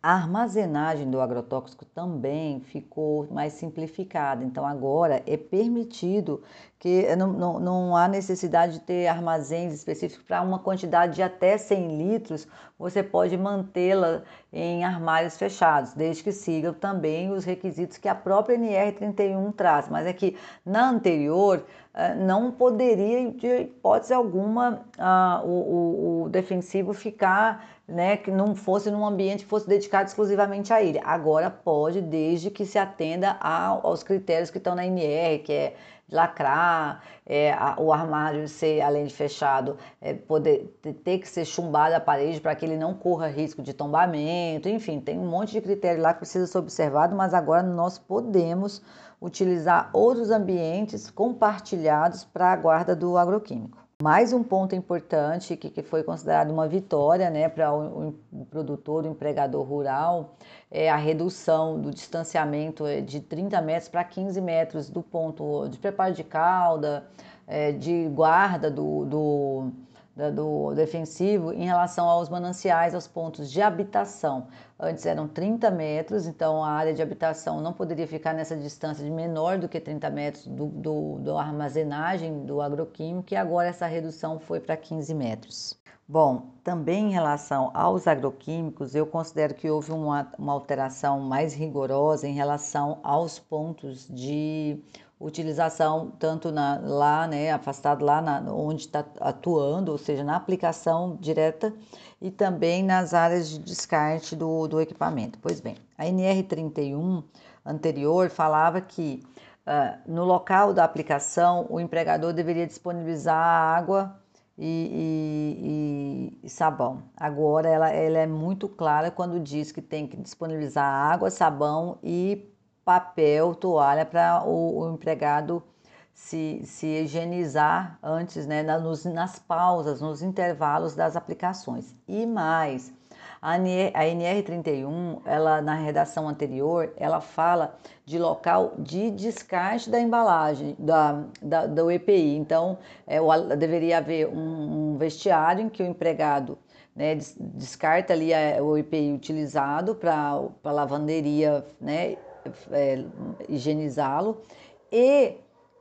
A armazenagem do agrotóxico também ficou mais simplificada, então agora é permitido que não, não, não há necessidade de ter armazéns específicos para uma quantidade de até 100 litros, você pode mantê-la em armários fechados, desde que sigam também os requisitos que a própria NR31 traz, mas é que na anterior eh, não poderia, de hipótese alguma, uh, o, o, o defensivo ficar né, que não fosse num ambiente que fosse dedicado exclusivamente a ele. Agora pode, desde que se atenda aos critérios que estão na NR, que é lacrar, é, a, o armário ser, além de fechado, é, poder ter que ser chumbado a parede para que ele não corra risco de tombamento, enfim, tem um monte de critério lá que precisa ser observado, mas agora nós podemos utilizar outros ambientes compartilhados para a guarda do agroquímico. Mais um ponto importante que, que foi considerado uma vitória né, para o, o, produtor, o empregador rural, é a redução do distanciamento é, de 30 metros para 15 metros do ponto de preparo de calda, é, de guarda do, do do defensivo em relação aos mananciais, aos pontos de habitação. Antes eram 30 metros, então a área de habitação não poderia ficar nessa distância de menor do que 30 metros do, do, do armazenagem do agroquímico, e agora essa redução foi para 15 metros. Bom, também em relação aos agroquímicos, eu considero que houve uma, uma alteração mais rigorosa em relação aos pontos de utilização tanto na, lá, né, afastado lá na, onde está atuando, ou seja, na aplicação direta e também nas áreas de descarte do, do equipamento. Pois bem, a NR31 anterior falava que uh, no local da aplicação o empregador deveria disponibilizar água e, e, e, sabão. Agora ela, ela é muito clara quando diz que tem que disponibilizar água, sabão e papel, toalha para o, o, empregado se, se higienizar antes, né, nos, nas pausas, nos intervalos das aplicações. E mais, a, NR31, ela na redação anterior, ela fala de local de descarte da embalagem, da, da do EPI. Então, é, deveria haver um, um, vestiário em que o empregado né, descarta ali a, o EPI utilizado para lavanderia, né, é, higienizá-lo e,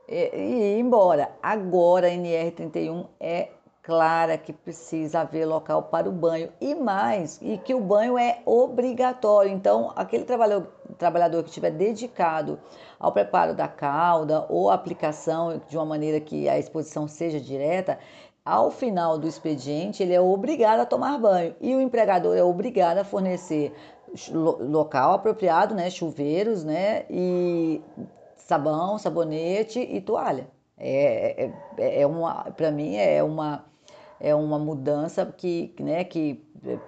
e, e ir embora. Agora a NR31 é clara que precisa haver local para o banho e mais, e que o banho é obrigatório. Então, aquele trabalhador, trabalhador que estiver dedicado ao preparo da cauda ou aplicação de uma maneira que a exposição seja direta, ao final do expediente, ele é obrigado a tomar banho e o empregador é obrigado a fornecer local apropriado, né, chuveiros, né, e sabão, sabonete e toalha. É, é, é, é uma, para mim é uma é uma mudança que, né, que é,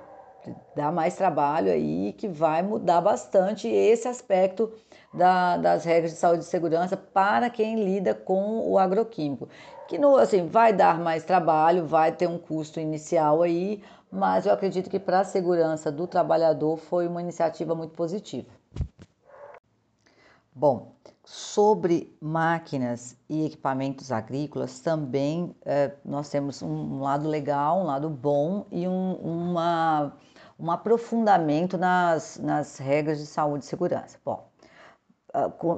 dá mais trabalho aí, que vai mudar bastante esse aspecto da, das regras de saúde e segurança para quem lida com o agroquímico. Que no, assim, vai dar mais trabalho, vai ter um custo inicial aí, mas eu acredito que para a segurança do trabalhador foi uma iniciativa muito positiva. Bom, sobre máquinas e equipamentos agrícolas, também é, nós temos um, lado legal, um lado bom e um, uma, um aprofundamento nas, nas regras de saúde e segurança. Bom,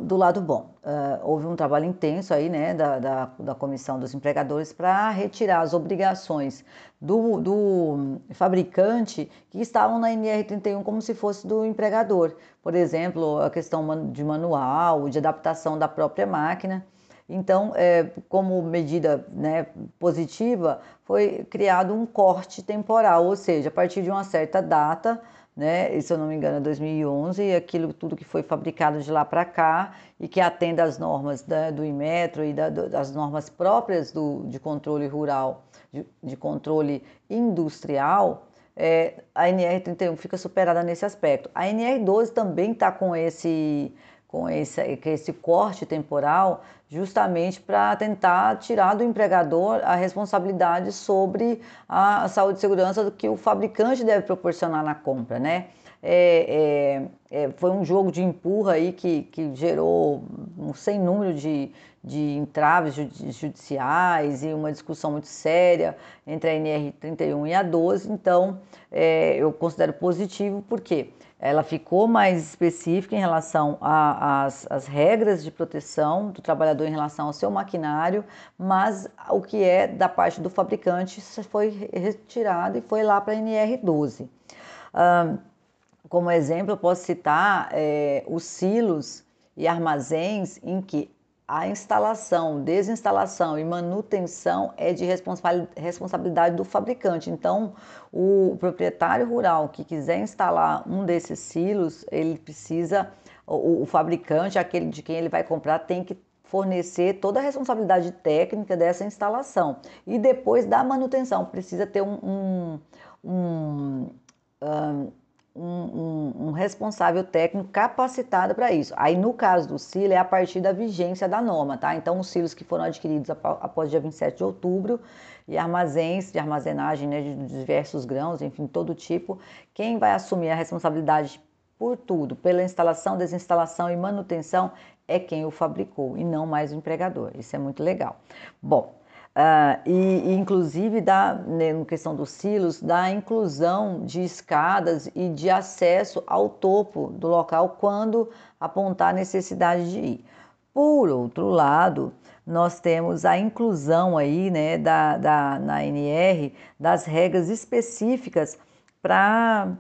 do lado bom, uh, houve um trabalho intenso aí, né, da, da, da comissão dos empregadores para retirar as obrigações do, do, fabricante que estavam na NR31 como se fosse do empregador. Por exemplo, a questão de manual, de adaptação da própria máquina. Então, é, como medida né, positiva, foi criado um corte temporal, ou seja, a partir de uma certa data, né? E, se eu não me engano, é 2011, aquilo tudo que foi fabricado de lá para cá e que atende às normas da, do Inmetro e da, das normas próprias do, de controle rural, de, de controle industrial, é, a NR31 fica superada nesse aspecto. A NR12 também está com esse com esse, esse corte temporal, justamente para tentar tirar do empregador a responsabilidade sobre a saúde e segurança do que o fabricante deve proporcionar na compra, né? É, é, é, foi um jogo de empurra aí que, que gerou um sem número de, de entraves judiciais e uma discussão muito séria entre a NR31 e a 12. Então, é, eu considero positivo, porque quê? Ela ficou mais específica em relação às regras de proteção do trabalhador em relação ao seu maquinário, mas o que é da parte do fabricante foi retirado e foi lá para a NR12. como exemplo, eu posso citar é, os silos e armazéns em que a instalação, desinstalação e manutenção é de responsabilidade do fabricante. Então, o proprietário rural que quiser instalar um desses silos, ele precisa, o, fabricante, aquele de quem ele vai comprar, tem que fornecer toda a responsabilidade técnica dessa instalação. E depois da manutenção, precisa ter um, um, um, um um, um, um, responsável técnico capacitado para isso. Aí, no caso do silo, é a partir da vigência da norma, tá? Então, os silos que foram adquiridos após dia 27 de outubro e armazéns de armazenagem né, de diversos grãos, enfim, todo tipo, quem vai assumir a responsabilidade por tudo, pela instalação, desinstalação e manutenção, é quem o fabricou e não mais o empregador. Isso é muito legal. Bom, Uh, e, e, inclusive da né, na questão dos silos da inclusão de escadas e de acesso ao topo do local quando apontar necessidade de ir. Por outro lado, nós temos a inclusão aí, né, da, da na NR das regras específicas para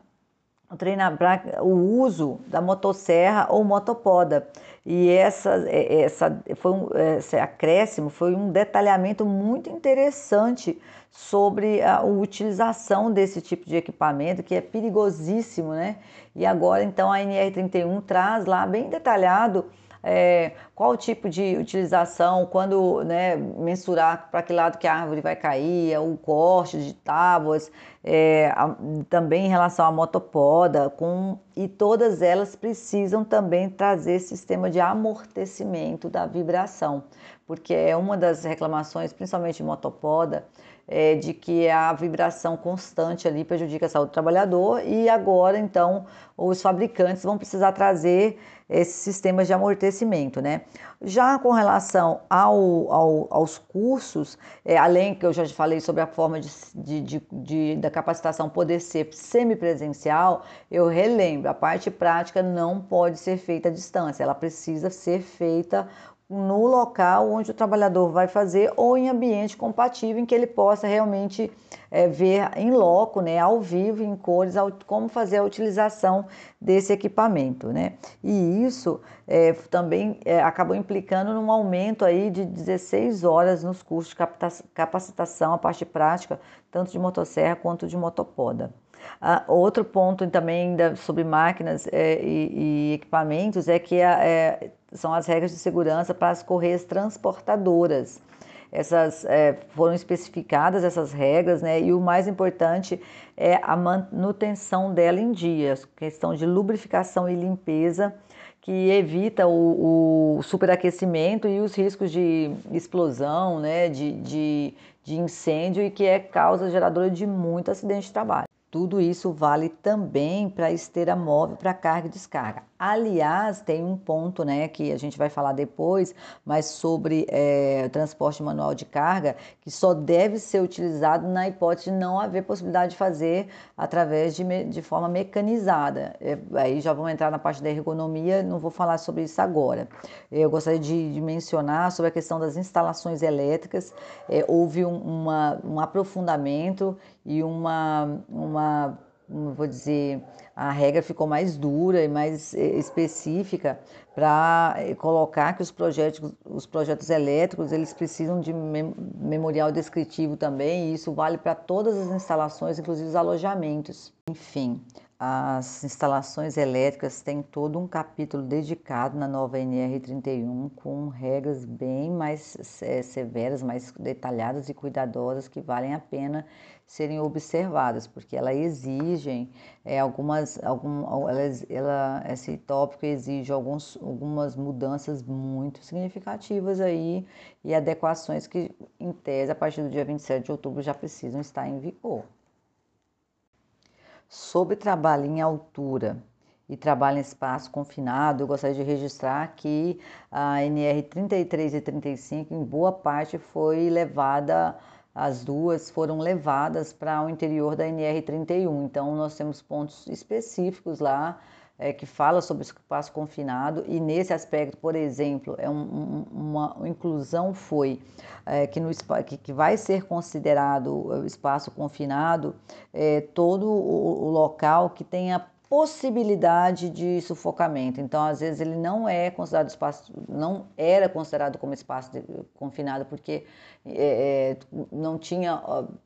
o uso da motosserra ou motopoda. E essa, é, essa, foi um, esse acréscimo foi um detalhamento muito interessante sobre a, utilização desse tipo de equipamento, que é perigosíssimo, né? E agora, então, a NR31 traz lá bem detalhado é, qual tipo de utilização, quando né, mensurar para que lado que a árvore vai cair, o corte de tábuas, é, a, também em relação à motopoda, com, e todas elas precisam também trazer sistema de amortecimento da vibração, porque é uma das reclamações, principalmente de motopoda, é, de que a vibração constante ali prejudica a saúde do trabalhador e agora então os fabricantes vão precisar trazer esses sistemas de amortecimento, né? Já com relação ao, ao, aos cursos, é, além que eu já falei sobre a forma de, de, de, de, da capacitação poder ser semipresencial, eu relembro, a parte prática não pode ser feita à distância, ela precisa ser feita no local onde o trabalhador vai fazer ou em ambiente compatível em que ele possa realmente é, ver em loco, né, ao vivo, em cores, ao, como fazer a utilização desse equipamento. Né? E isso é, também é, acabou implicando num aumento aí de 16 horas nos cursos de capacitação, a parte prática, tanto de motosserra quanto de motopoda. Ah, outro ponto também ainda sobre máquinas é, e, e, equipamentos é que a, é, são as regras de segurança para as correias transportadoras. Essas é, foram especificadas essas regras, né? E o mais importante é a manutenção dela em dia, questão de lubrificação e limpeza que evita o, o, superaquecimento e os riscos de explosão, né, de, de, de incêndio e que é causa geradora de muito acidente de trabalho. Tudo isso vale também para esteira móvel para carga e descarga. Aliás, tem um ponto né, que a gente vai falar depois, mas sobre é, transporte manual de carga, que só deve ser utilizado na hipótese de não haver possibilidade de fazer através de, de forma mecanizada. É, aí já vamos entrar na parte da ergonomia, não vou falar sobre isso agora. Eu gostaria de, de mencionar sobre a questão das instalações elétricas. É, houve um, uma, um aprofundamento e uma, uma vou dizer, a regra ficou mais dura e mais eh, específica para eh, colocar que os projetos, os projetos elétricos eles precisam de memorial descritivo também, e isso vale para todas as instalações, inclusive os alojamentos. Enfim, as instalações elétricas têm todo um capítulo dedicado na nova NR31 com regras bem mais severas, mais detalhadas e cuidadosas que valem a pena serem observadas, porque elas exigem é, algumas, algum, elas, ela, esse tópico exige alguns, algumas mudanças muito significativas aí e adequações que, em tese, a partir do dia 27 de outubro já precisam estar em vigor. Sobre trabalho em altura e trabalho em espaço confinado, eu gostaria de registrar que a NR 33 e 35, em boa parte, foi levada as duas foram levadas para o interior da NR31. Então, nós temos pontos específicos lá é, que fala sobre o espaço confinado e nesse aspecto, por exemplo, é um, um, uma inclusão foi é, que, no, que, que, vai ser considerado o espaço confinado é, todo o, o local que tenha possibilidade de sufocamento. Então, às vezes ele não é considerado espaço, não era considerado como espaço de, confinado porque é, é não tinha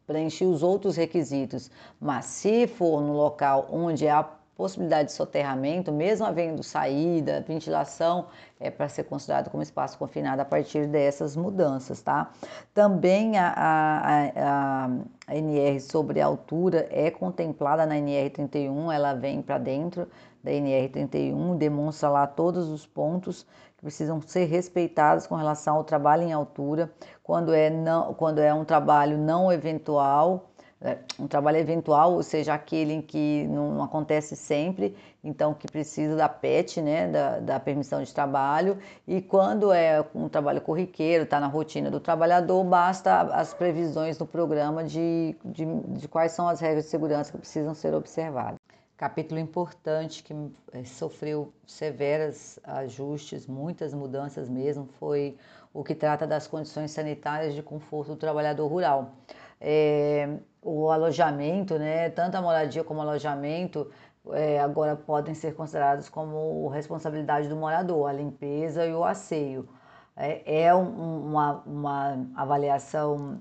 preencher os outros requisitos. Mas se for no local onde há possibilidade de soterramento, mesmo havendo saída, ventilação, é para ser considerado como espaço confinado a partir dessas mudanças, tá? Também a, a, a, a NR sobre altura é contemplada na NR 31, ela vem para dentro da NR 31, demonstra lá todos os pontos que precisam ser respeitados com relação ao trabalho em altura, quando é, não, quando é um trabalho não eventual, um trabalho eventual, ou seja, aquele em que não, não, acontece sempre, então que precisa da PET, né, da, da permissão de trabalho, e quando é um trabalho corriqueiro, está na rotina do trabalhador, basta as previsões do programa de, de, de quais são as regras de segurança que precisam ser observadas. Capítulo importante que é, sofreu severos ajustes, muitas mudanças mesmo, foi o que trata das condições sanitárias de conforto do trabalhador rural. É, o alojamento, né, tanto a moradia como o alojamento, é, agora podem ser considerados como responsabilidade do morador, a limpeza e o asseio. É, é um, uma, uma avaliação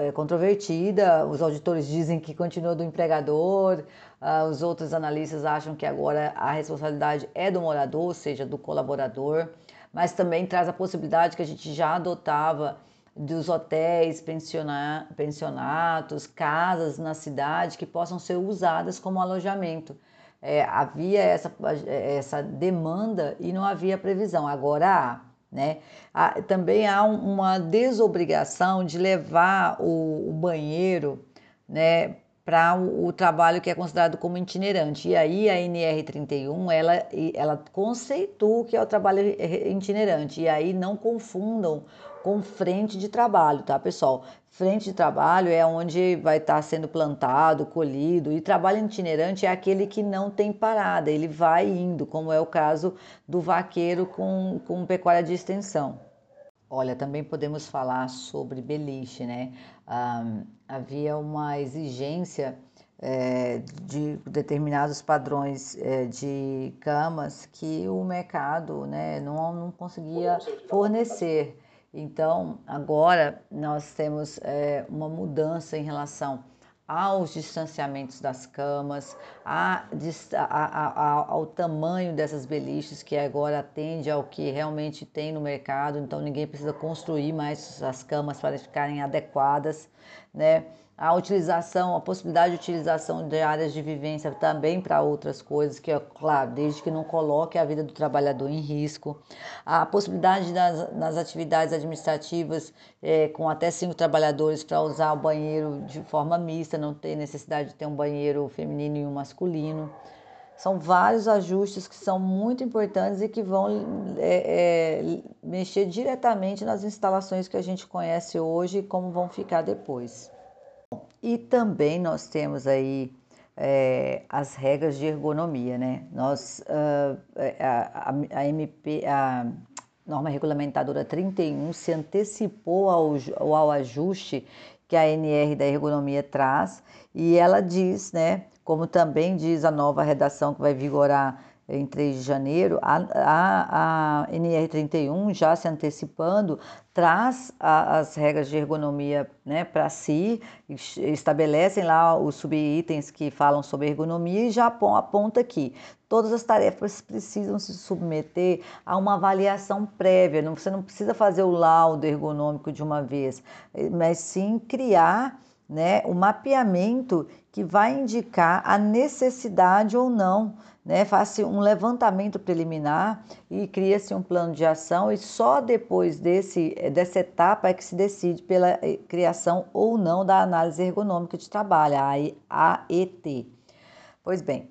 é, controvertida, os auditores dizem que continua do empregador, uh, os outros analistas acham que agora a responsabilidade é do morador, ou seja, do colaborador, mas também traz a possibilidade que a gente já adotava dos hotéis, pensionatos, casas na cidade que possam ser usadas como alojamento. É, havia essa, essa demanda e não havia previsão, agora há. Né? Há, também há uma desobrigação de levar o, o banheiro né, para o, o, trabalho que é considerado como itinerante. E aí a NR31, ela, ela conceitua o que é o trabalho itinerante. E aí não confundam com frente de trabalho, tá, pessoal? Frente de trabalho é onde vai estar sendo plantado, colhido, e trabalho itinerante é aquele que não tem parada, ele vai indo, como é o caso do vaqueiro com, com pecuária de extensão. Olha, também podemos falar sobre beliche, né? Ah, havia uma exigência é, de determinados padrões é, de camas que o mercado né, não, não conseguia fornecer. Então, agora nós temos é, uma mudança em relação aos distanciamentos das camas, a, a, a, ao tamanho dessas beliches, que agora atende ao que realmente tem no mercado, então ninguém precisa construir mais as camas para ficarem adequadas, né? A utilização, a possibilidade de utilização de áreas de vivência também para outras coisas, que é claro, desde que não coloque a vida do trabalhador em risco, a possibilidade das, nas atividades administrativas é, com até cinco trabalhadores para usar o banheiro de forma mista, não ter necessidade de ter um banheiro feminino e um masculino. São vários ajustes que são muito importantes e que vão é, é, mexer diretamente nas instalações que a gente conhece hoje e como vão ficar depois. E também nós temos aí é, as regras de ergonomia, né? Nós, uh, a, a, a, MP, a norma regulamentadora 31 se antecipou ao, ao ajuste que a NR da ergonomia traz e ela diz, né, como também diz a nova redação que vai vigorar em 3 de janeiro, a, a, a NR31, já se antecipando, traz a, as regras de ergonomia né, para si, estabelecem lá os subitens que falam sobre ergonomia e já aponta aqui. Todas as tarefas precisam se submeter a uma avaliação prévia, não, você não precisa fazer o laudo ergonômico de uma vez, mas sim criar né, o mapeamento que vai indicar a necessidade ou não né, faz um levantamento preliminar e cria-se um plano de ação e só depois desse, dessa etapa é que se decide pela eh, criação ou não da análise ergonômica de trabalho, a AET. Pois bem,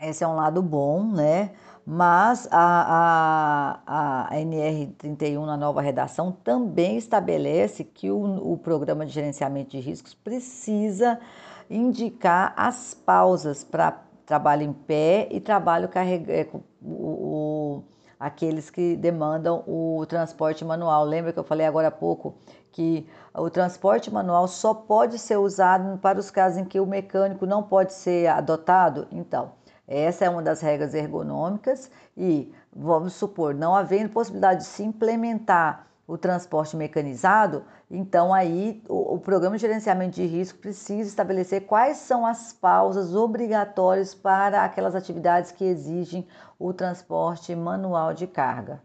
esse é um lado bom, né? Mas a, a, a NR31, na nova redação, também estabelece que o, o programa de gerenciamento de riscos precisa indicar as pausas para trabalho em pé e trabalho carrega, é, o, o, aqueles que demandam o transporte manual. Lembra que eu falei agora há pouco que o transporte manual só pode ser usado para os casos em que o mecânico não pode ser adotado? Então, essa é uma das regras ergonômicas e vamos supor, não havendo possibilidade de se implementar o transporte mecanizado, então aí o, o, programa de gerenciamento de risco precisa estabelecer quais são as pausas obrigatórias para aquelas atividades que exigem o transporte manual de carga.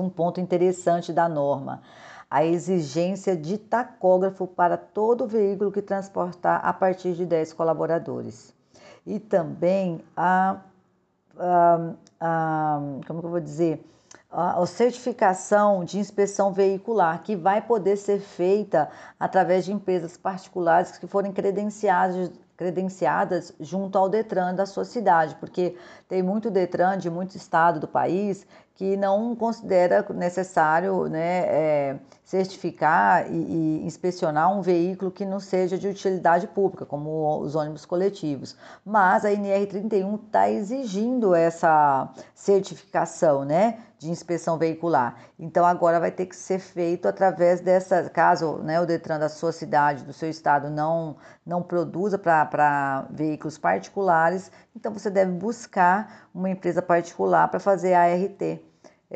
Um ponto interessante da norma, a exigência de tacógrafo para todo veículo que transportar a partir de 10 colaboradores. E também a a, a, como eu vou dizer, a, certificação de inspeção veicular, que vai poder ser feita através de empresas particulares que forem credenciadas, credenciadas junto ao Detran da sua cidade, porque tem muito Detran de muito estado do país que não considera necessário né, é, certificar e, e, inspecionar um veículo que não seja de utilidade pública, como os ônibus coletivos. Mas a NR31 está exigindo essa certificação né, de inspeção veicular. Então agora vai ter que ser feito através dessa, caso né, o Detran da sua cidade, do seu estado, não, não produza para veículos particulares, então você deve buscar uma empresa particular para fazer a ART.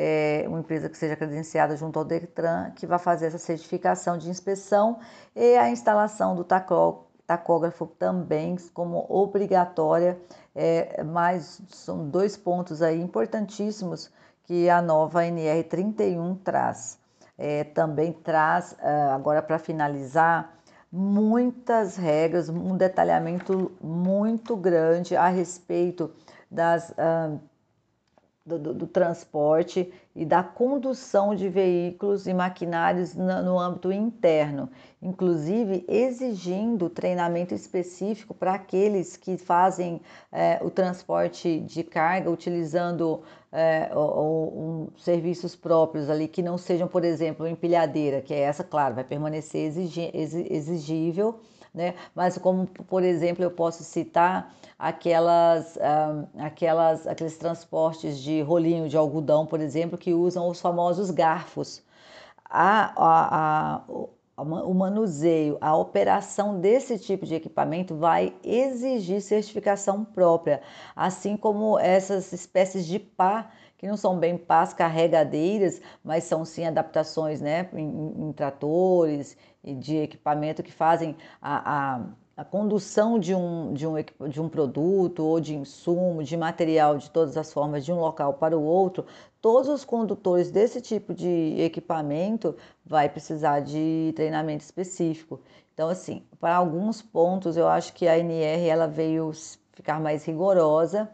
É, uma empresa que seja credenciada junto ao Detran, que vai fazer essa certificação de inspeção e a instalação do tacógrafo também como obrigatória, é, mas são dois pontos aí importantíssimos que a nova NR31 traz. É, também traz, ah, agora para finalizar, muitas regras, um detalhamento muito grande a respeito das, uh, do, do, do, transporte e da condução de veículos e maquinários no, no âmbito interno, inclusive exigindo treinamento específico para aqueles que fazem é, o transporte de carga utilizando é, ou, serviços próprios ali que não sejam, por exemplo, empilhadeira, que é essa, claro, vai permanecer exigível né? Mas como, por exemplo, eu posso citar aquelas, uh, aquelas, aqueles transportes de rolinho de algodão, por exemplo, que usam os famosos garfos. A, a, a, o manuseio, a operação desse tipo de equipamento vai exigir certificação própria, assim como essas espécies de pá que não são bem pás carregadeiras, mas são sim adaptações né, em, em tratores e de equipamento que fazem a, a, a condução de um, de, um, de um produto ou de insumo, de material de todas as formas, de um local para o outro, todos os condutores desse tipo de equipamento vai precisar de treinamento específico. Então, assim, para alguns pontos eu acho que a NR ela veio ficar mais rigorosa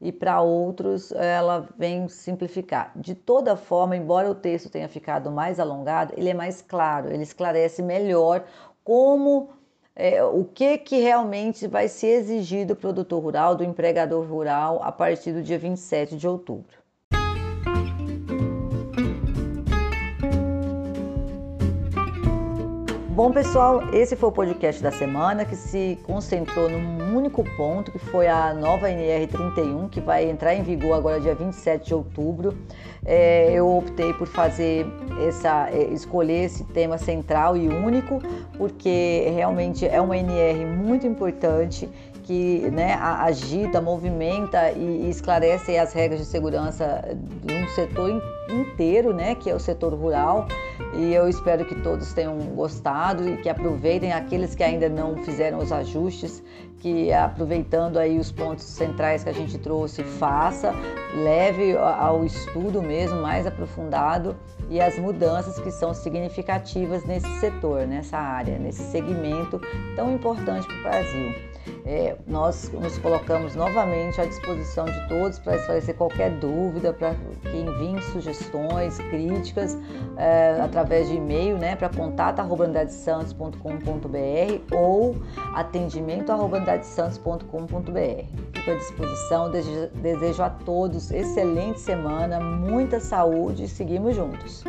e para outros ela vem simplificar. De toda forma, embora o texto tenha ficado mais alongado, ele é mais claro, ele esclarece melhor como é, o que, que realmente vai ser exigido do produtor rural, do empregador rural, a partir do dia 27 de outubro. Bom, pessoal, esse foi o podcast da semana que se concentrou num único ponto, que foi a nova NR31, que vai entrar em vigor agora dia 27 de outubro. É, eu optei por fazer essa, é, escolher esse tema central e único, porque realmente é uma NR muito importante que né, agita, movimenta e esclarece as regras de segurança de um setor inteiro, né, que é o setor rural. E eu espero que todos tenham gostado e que aproveitem aqueles que ainda não fizeram os ajustes, que aproveitando aí os pontos centrais que a gente trouxe, faça, leve ao estudo mesmo mais aprofundado e as mudanças que são significativas nesse setor, nessa área, nesse segmento tão importante para o Brasil. É, nós nos colocamos novamente à disposição de todos para esclarecer qualquer dúvida, para que enviem sugestões, críticas é, através de e-mail né, para contato.santos.com.br ou atendimento.santos.com.br. Fico à disposição, desejo a todos excelente semana, muita saúde e seguimos juntos.